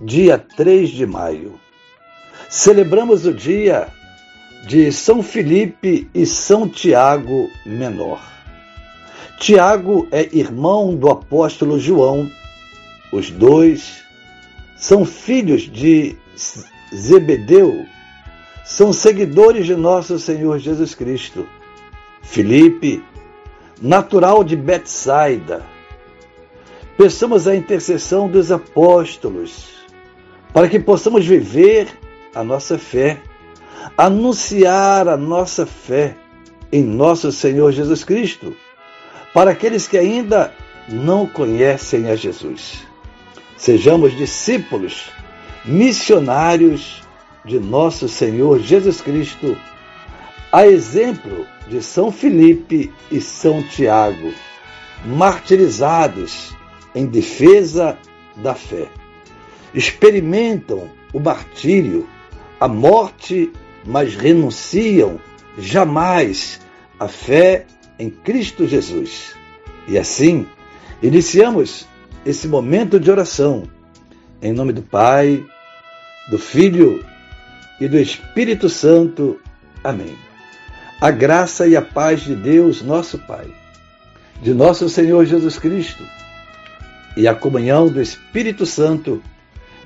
dia 3 de maio. Celebramos o dia de São Felipe e São Tiago Menor. Tiago é irmão do apóstolo João. Os dois são filhos de Zebedeu, são seguidores de nosso Senhor Jesus Cristo. Felipe, natural de Betsaida. Peçamos a intercessão dos apóstolos para que possamos viver a nossa fé, anunciar a nossa fé em nosso Senhor Jesus Cristo, para aqueles que ainda não conhecem a Jesus. Sejamos discípulos, missionários de nosso Senhor Jesus Cristo, a exemplo de São Felipe e São Tiago, martirizados em defesa da fé experimentam o martírio, a morte, mas renunciam jamais à fé em Cristo Jesus. E assim, iniciamos esse momento de oração em nome do Pai, do Filho e do Espírito Santo. Amém. A graça e a paz de Deus, nosso Pai, de nosso Senhor Jesus Cristo e a comunhão do Espírito Santo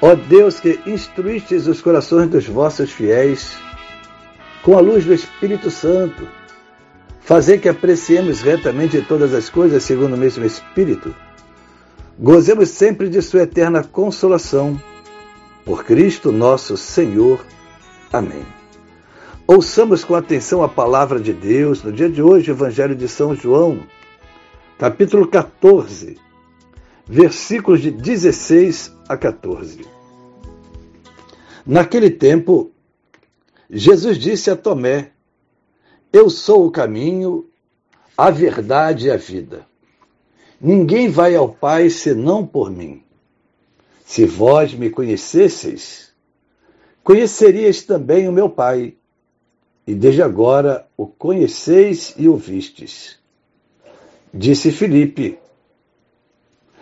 Ó Deus que instruístes os corações dos vossos fiéis com a luz do Espírito Santo, fazer que apreciemos retamente todas as coisas segundo o mesmo Espírito, gozemos sempre de Sua eterna consolação. Por Cristo nosso Senhor. Amém. Ouçamos com atenção a palavra de Deus no dia de hoje, Evangelho de São João, capítulo 14 versículos de 16 a 14. Naquele tempo, Jesus disse a Tomé: Eu sou o caminho, a verdade e a vida. Ninguém vai ao Pai senão por mim. Se vós me conhecesseis, conheceríeis também o meu Pai, e desde agora o conheceis e o vistes. Disse Filipe: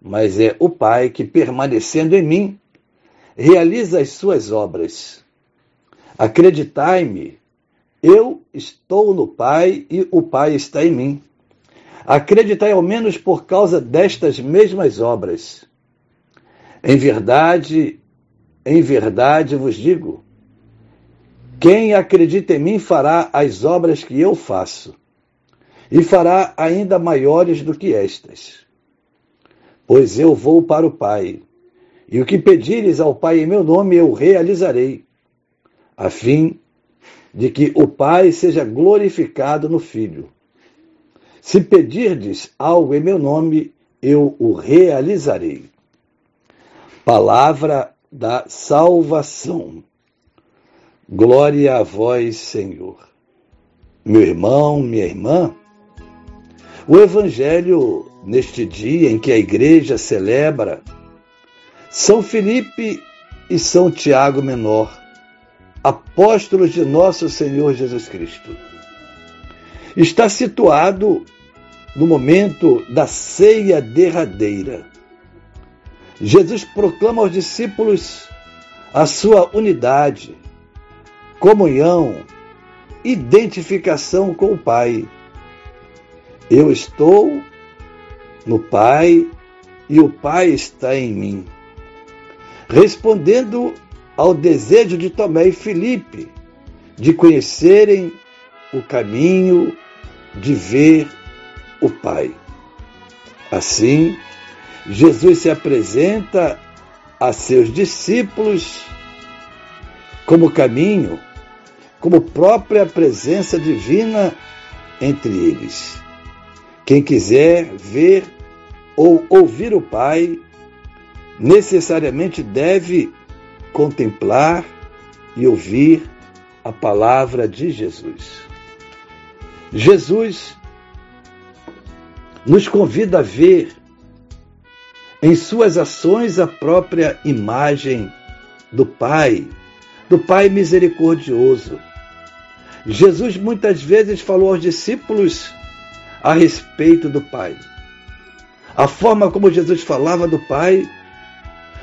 mas é o Pai que, permanecendo em mim, realiza as suas obras. Acreditai-me, eu estou no Pai e o Pai está em mim. Acreditai ao menos por causa destas mesmas obras. Em verdade, em verdade vos digo: quem acredita em mim fará as obras que eu faço, e fará ainda maiores do que estas pois eu vou para o Pai. E o que pedires ao Pai em meu nome eu realizarei, a fim de que o Pai seja glorificado no Filho. Se pedirdes algo em meu nome, eu o realizarei. Palavra da salvação. Glória a vós, Senhor. Meu irmão, minha irmã, o Evangelho, neste dia em que a igreja celebra São Felipe e São Tiago Menor, apóstolos de nosso Senhor Jesus Cristo. Está situado no momento da ceia derradeira. Jesus proclama aos discípulos a sua unidade, comunhão, identificação com o Pai. Eu estou no Pai e o Pai está em mim. Respondendo ao desejo de Tomé e Filipe de conhecerem o caminho, de ver o Pai. Assim, Jesus se apresenta a seus discípulos como caminho, como própria presença divina entre eles. Quem quiser ver ou ouvir o Pai, necessariamente deve contemplar e ouvir a palavra de Jesus. Jesus nos convida a ver em suas ações a própria imagem do Pai, do Pai misericordioso. Jesus muitas vezes falou aos discípulos a respeito do Pai. A forma como Jesus falava do Pai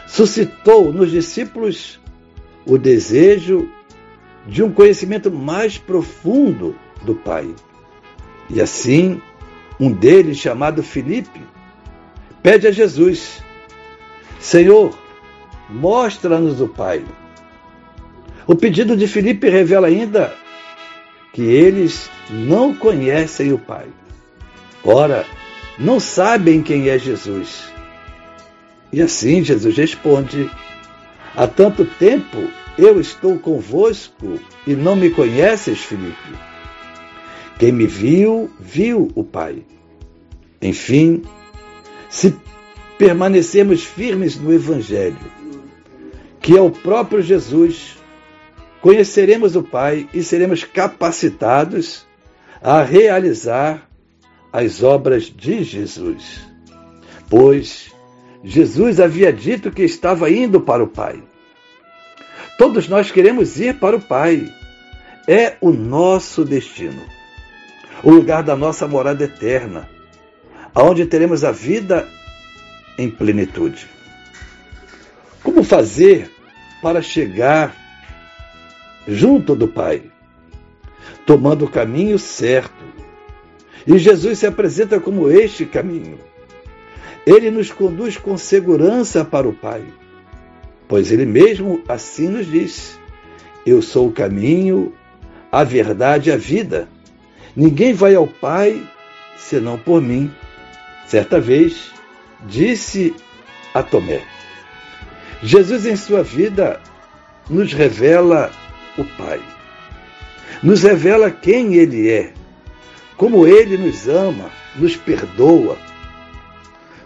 suscitou nos discípulos o desejo de um conhecimento mais profundo do Pai. E assim, um deles, chamado Filipe, pede a Jesus: Senhor, mostra-nos o Pai. O pedido de Filipe revela ainda que eles não conhecem o Pai. Ora, não sabem quem é Jesus. E assim Jesus responde: Há tanto tempo eu estou convosco e não me conheces, Filipe. Quem me viu, viu o Pai. Enfim, se permanecermos firmes no Evangelho, que é o próprio Jesus, conheceremos o Pai e seremos capacitados a realizar as obras de Jesus. Pois Jesus havia dito que estava indo para o Pai. Todos nós queremos ir para o Pai. É o nosso destino o lugar da nossa morada eterna, aonde teremos a vida em plenitude. Como fazer para chegar junto do Pai? Tomando o caminho certo. E Jesus se apresenta como este caminho. Ele nos conduz com segurança para o Pai, pois ele mesmo assim nos diz: Eu sou o caminho, a verdade e a vida. Ninguém vai ao Pai senão por mim. Certa vez, disse a Tomé. Jesus, em sua vida, nos revela o Pai. Nos revela quem Ele é, como Ele nos ama, nos perdoa.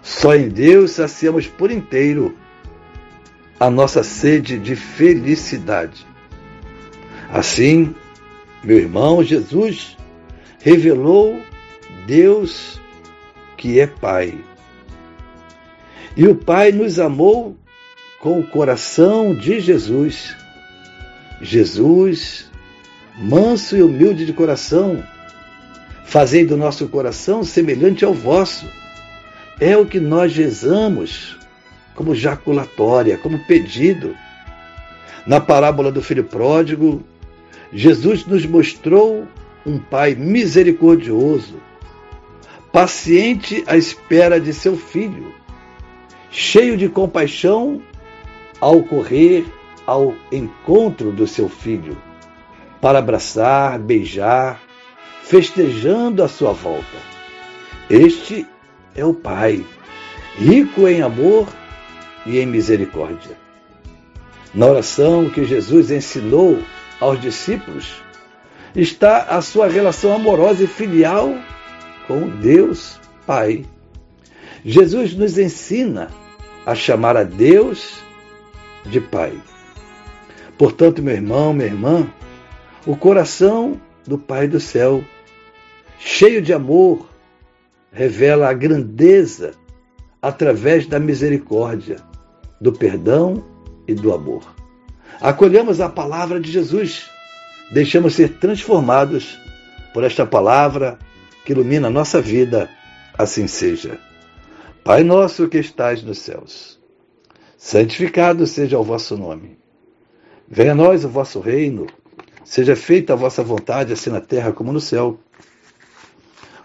Só em Deus saciamos por inteiro a nossa sede de felicidade. Assim, meu irmão, Jesus revelou Deus que é Pai. E o Pai nos amou com o coração de Jesus. Jesus, manso e humilde de coração, fazendo o nosso coração semelhante ao vosso. É o que nós rezamos como jaculatória, como pedido. Na parábola do filho pródigo, Jesus nos mostrou um pai misericordioso, paciente à espera de seu filho, cheio de compaixão ao correr ao encontro do seu filho, para abraçar, beijar, festejando a sua volta. Este é o Pai, rico em amor e em misericórdia. Na oração que Jesus ensinou aos discípulos, está a sua relação amorosa e filial com Deus Pai. Jesus nos ensina a chamar a Deus de Pai. Portanto, meu irmão, minha irmã, o coração do Pai do céu, cheio de amor, revela a grandeza através da misericórdia, do perdão e do amor. acolhamos a palavra de Jesus, deixamos ser transformados por esta palavra que ilumina a nossa vida, assim seja. Pai nosso que estais nos céus, santificado seja o vosso nome. Venha a nós o vosso reino, seja feita a vossa vontade, assim na terra como no céu.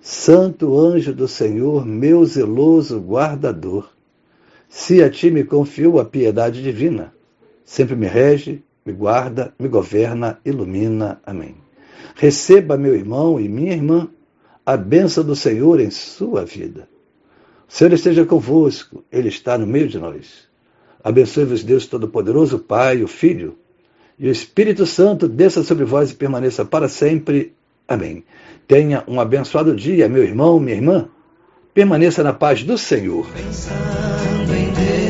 Santo anjo do Senhor, meu zeloso guardador, se a ti me confio a piedade divina, sempre me rege, me guarda, me governa, ilumina. Amém. Receba, meu irmão e minha irmã, a bênção do Senhor em sua vida. O Senhor esteja convosco, Ele está no meio de nós. Abençoe-vos, Deus Todo-Poderoso, Pai, o Filho e o Espírito Santo, desça sobre vós e permaneça para sempre. Amém. Tenha um abençoado dia, meu irmão, minha irmã. Permaneça na paz do Senhor. Pensando em Deus,